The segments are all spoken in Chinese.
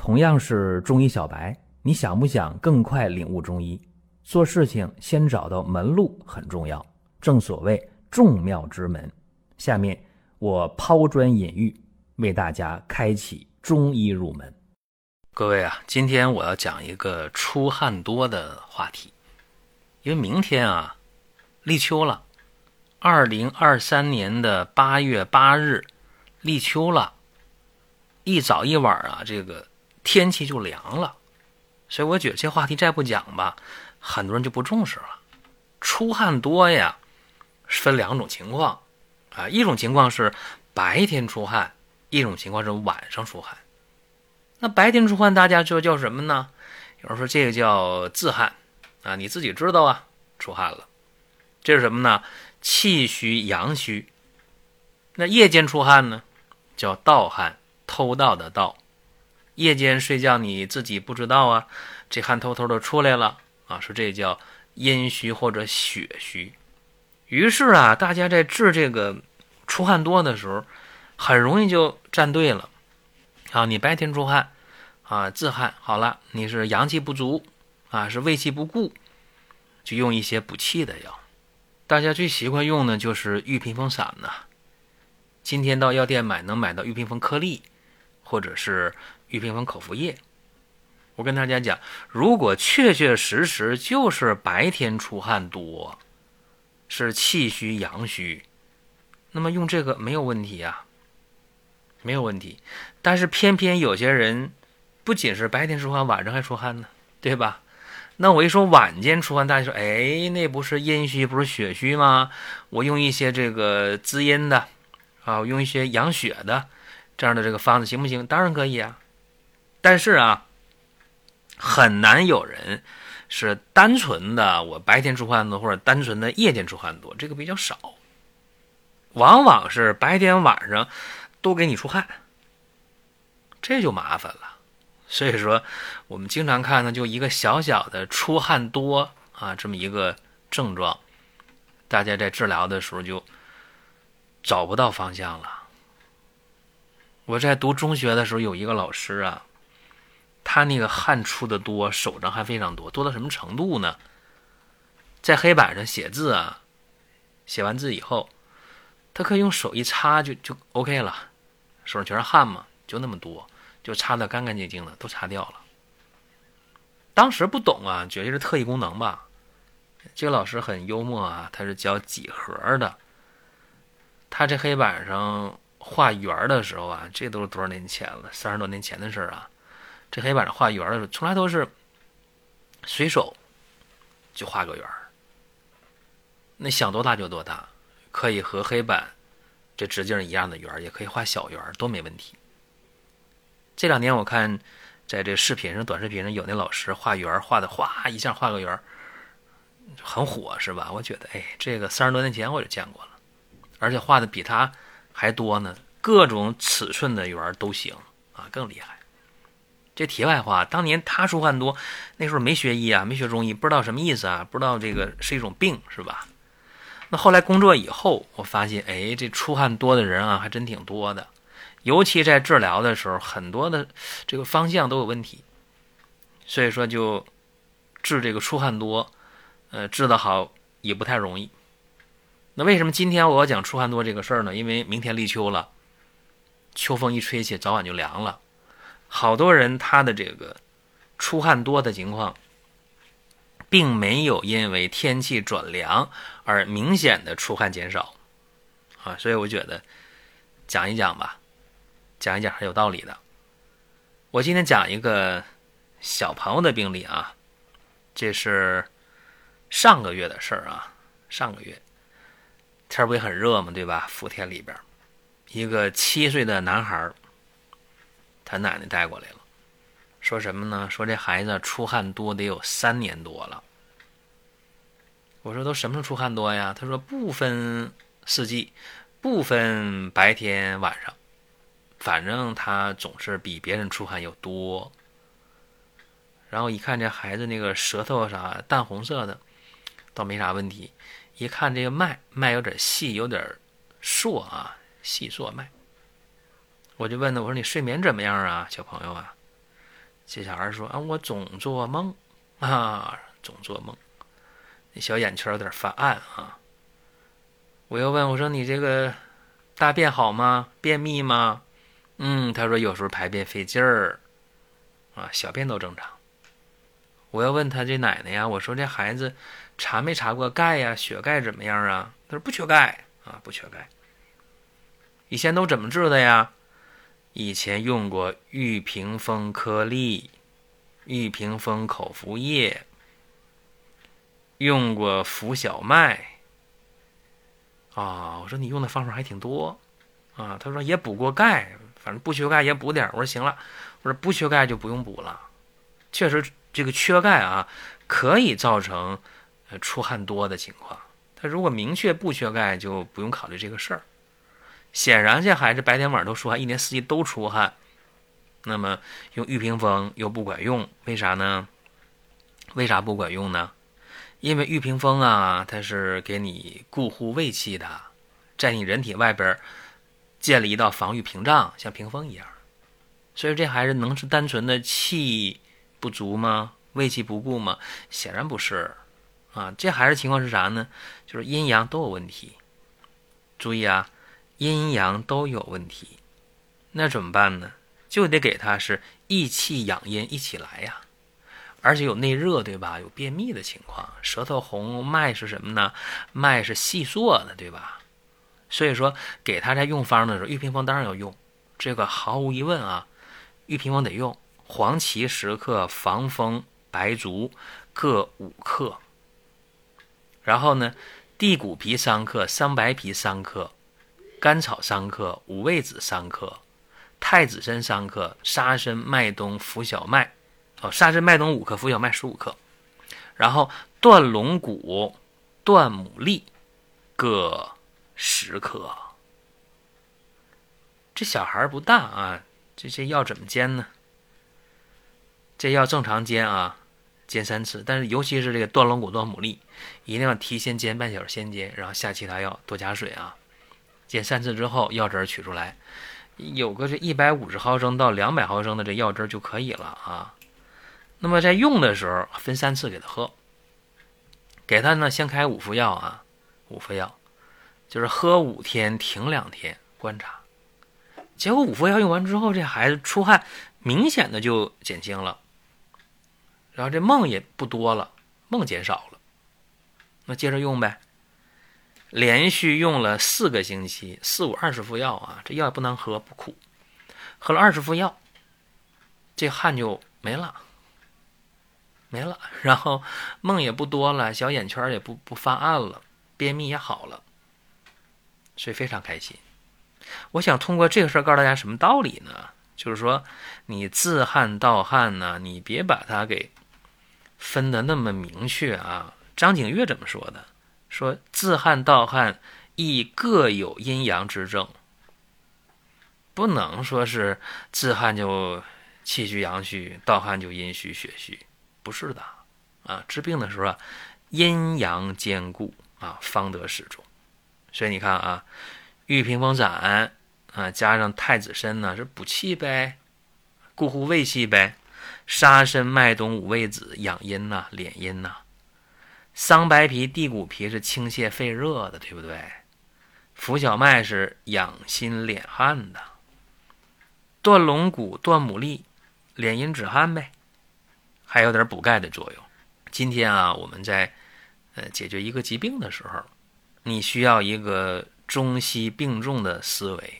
同样是中医小白，你想不想更快领悟中医？做事情先找到门路很重要，正所谓众妙之门。下面我抛砖引玉，为大家开启中医入门。各位啊，今天我要讲一个出汗多的话题，因为明天啊立秋了，二零二三年的八月八日立秋了，一早一晚啊，这个天气就凉了，所以我觉得这话题再不讲吧，很多人就不重视了。出汗多呀，分两种情况。啊，一种情况是白天出汗，一种情况是晚上出汗。那白天出汗，大家就叫什么呢？有人说这个叫自汗啊，你自己知道啊，出汗了。这是什么呢？气虚阳虚。那夜间出汗呢，叫盗汗，偷盗的盗。夜间睡觉你自己不知道啊，这汗偷偷的出来了啊，说这叫阴虚或者血虚。于是啊，大家在治这个出汗多的时候，很容易就站队了。啊，你白天出汗，啊自汗好了，你是阳气不足，啊是胃气不固，就用一些补气的药。大家最习惯用的就是玉屏风散呐。今天到药店买能买到玉屏风颗粒，或者是玉屏风口服液。我跟大家讲，如果确确实实就是白天出汗多。是气虚阳虚，那么用这个没有问题呀，没有问题。但是偏偏有些人不仅是白天出汗，晚上还出汗呢，对吧？那我一说晚间出汗，大家说，哎，那不是阴虚，不是血虚吗？我用一些这个滋阴的啊，用一些养血的这样的这个方子行不行？当然可以啊。但是啊，很难有人。是单纯的我白天出汗多，或者单纯的夜间出汗多，这个比较少。往往是白天晚上都给你出汗，这就麻烦了。所以说，我们经常看呢，就一个小小的出汗多啊，这么一个症状，大家在治疗的时候就找不到方向了。我在读中学的时候，有一个老师啊。他那个汗出的多，手上还非常多，多到什么程度呢？在黑板上写字啊，写完字以后，他可以用手一擦就就 OK 了，手上全是汗嘛，就那么多，就擦的干干净净的，都擦掉了。当时不懂啊，觉得是特异功能吧。这个老师很幽默啊，他是教几何的，他这黑板上画圆的时候啊，这都是多少年前了，三十多年前的事儿啊。这黑板上画圆的时候，从来都是随手就画个圆儿。那想多大就多大，可以和黑板这直径一样的圆，也可以画小圆儿，都没问题。这两年我看在这视频上、短视频上有那老师画圆儿，画的哗一下画个圆儿，很火是吧？我觉得，哎，这个三十多年前我就见过了，而且画的比他还多呢，各种尺寸的圆都行啊，更厉害。这题外话，当年他出汗多，那时候没学医啊，没学中医，不知道什么意思啊，不知道这个是一种病，是吧？那后来工作以后，我发现，哎，这出汗多的人啊，还真挺多的，尤其在治疗的时候，很多的这个方向都有问题，所以说就治这个出汗多，呃，治得好也不太容易。那为什么今天我要讲出汗多这个事儿呢？因为明天立秋了，秋风一吹起，早晚就凉了。好多人他的这个出汗多的情况，并没有因为天气转凉而明显的出汗减少，啊，所以我觉得讲一讲吧，讲一讲还有道理的。我今天讲一个小朋友的病例啊，这是上个月的事儿啊，上个月天不也很热嘛，对吧？福田里边一个七岁的男孩他奶奶带过来了，说什么呢？说这孩子出汗多得有三年多了。我说都什么时候出汗多呀？他说不分四季，不分白天晚上，反正他总是比别人出汗要多。然后一看这孩子那个舌头啥淡红色的，倒没啥问题。一看这个脉，脉有点细，有点硕啊，细硕脉。我就问他，我说你睡眠怎么样啊，小朋友啊？这小孩说啊，我总做梦啊，总做梦，那小眼圈有点发暗啊。我又问我说你这个大便好吗？便秘吗？嗯，他说有时候排便费劲儿啊，小便都正常。我要问他这奶奶呀，我说这孩子查没查过钙呀？血钙怎么样啊？他说不缺钙啊，不缺钙。以前都怎么治的呀？以前用过玉屏风颗粒、玉屏风口服液，用过浮小麦。啊，我说你用的方法还挺多啊。他说也补过钙，反正不缺钙也补点。我说行了，我说不缺钙就不用补了。确实，这个缺钙啊，可以造成呃出汗多的情况。他如果明确不缺钙，就不用考虑这个事儿。显然，这孩子白天晚上都出汗，一年四季都出汗。那么用玉屏风又不管用，为啥呢？为啥不管用呢？因为玉屏风啊，它是给你固护胃气的，在你人体外边建立一道防御屏障，像屏风一样。所以这孩子能是单纯的气不足吗？胃气不固吗？显然不是。啊，这孩子情况是啥呢？就是阴阳都有问题。注意啊。阴阳都有问题，那怎么办呢？就得给他是益气养阴一起来呀，而且有内热，对吧？有便秘的情况，舌头红，脉是什么呢？脉是细缩的，对吧？所以说，给他在用方的时候，玉屏风当然要用，这个毫无疑问啊，玉屏风得用。黄芪十克，防风、白术各五克，然后呢，地骨皮三克，桑白皮三克。甘草三克，五味子三克，太子参三克，沙参、麦冬、浮小麦，哦，沙参、麦冬五克，浮小麦十五克，然后断龙骨、断牡蛎各十克。这小孩不大啊，这些药怎么煎呢？这药正常煎啊，煎三次，但是尤其是这个断龙骨、断牡蛎，一定要提前煎半小时，先煎，然后下其他药，多加水啊。煎三次之后，药汁儿取出来，有个这一百五十毫升到两百毫升的这药汁儿就可以了啊。那么在用的时候，分三次给他喝。给他呢，先开五副药啊，五副药，就是喝五天，停两天，观察。结果五副药用完之后，这孩子出汗明显的就减轻了，然后这梦也不多了，梦减少了。那接着用呗。连续用了四个星期，四五二十副药啊，这药也不能喝，不苦。喝了二十副药，这汗就没了，没了。然后梦也不多了，小眼圈也不不发暗了，便秘也好了，所以非常开心。我想通过这个事儿告诉大家什么道理呢？就是说，你自汗盗汗呢，你别把它给分的那么明确啊。张景岳怎么说的？说自汗盗汗亦各有阴阳之症，不能说是自汗就气虚阳虚，盗汗就阴虚血虚，不是的啊！治病的时候啊，阴阳兼顾啊，方得始终。所以你看啊，玉屏风散啊，加上太子参呢，是补气呗，固护胃气呗；沙参、麦冬、五味子养阴呐，敛阴呐。桑白皮、地骨皮是清泻肺热的，对不对？浮小麦是养心敛汗的。断龙骨、断牡蛎，敛阴止汗呗，还有点补钙的作用。今天啊，我们在呃解决一个疾病的时候，你需要一个中西并重的思维。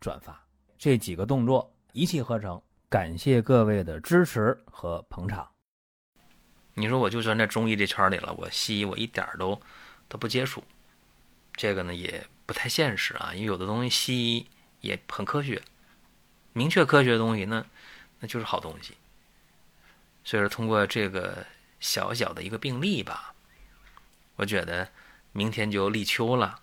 转发这几个动作一气呵成，感谢各位的支持和捧场。你说我就算在中医这圈里了，我西医我一点都都不接触，这个呢也不太现实啊。因为有的东西西医也很科学，明确科学的东西，那那就是好东西。所以说，通过这个小小的一个病例吧，我觉得明天就立秋了。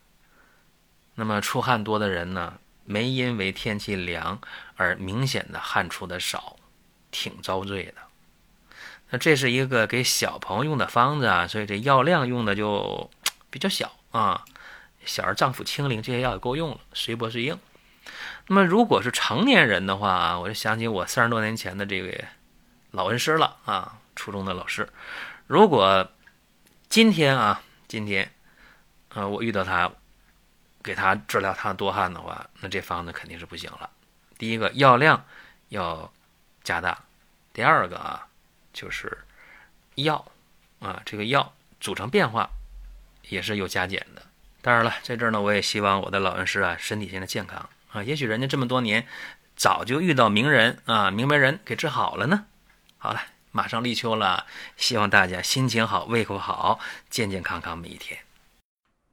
那么出汗多的人呢，没因为天气凉而明显的汗出的少，挺遭罪的。那这是一个给小朋友用的方子啊，所以这药量用的就 比较小啊。小儿脏腑清灵，这些药也够用了，随薄随应。那么如果是成年人的话，我就想起我三十多年前的这位老恩师了啊，初中的老师。如果今天啊，今天，啊，我遇到他。给他治疗他多汗的话，那这方子肯定是不行了。第一个药量要加大，第二个啊就是药啊这个药组成变化也是有加减的。当然了，在这儿呢，我也希望我的老恩师啊身体现在健康啊。也许人家这么多年早就遇到名人啊明白人给治好了呢。好了，马上立秋了，希望大家心情好，胃口好，健健康康每一天。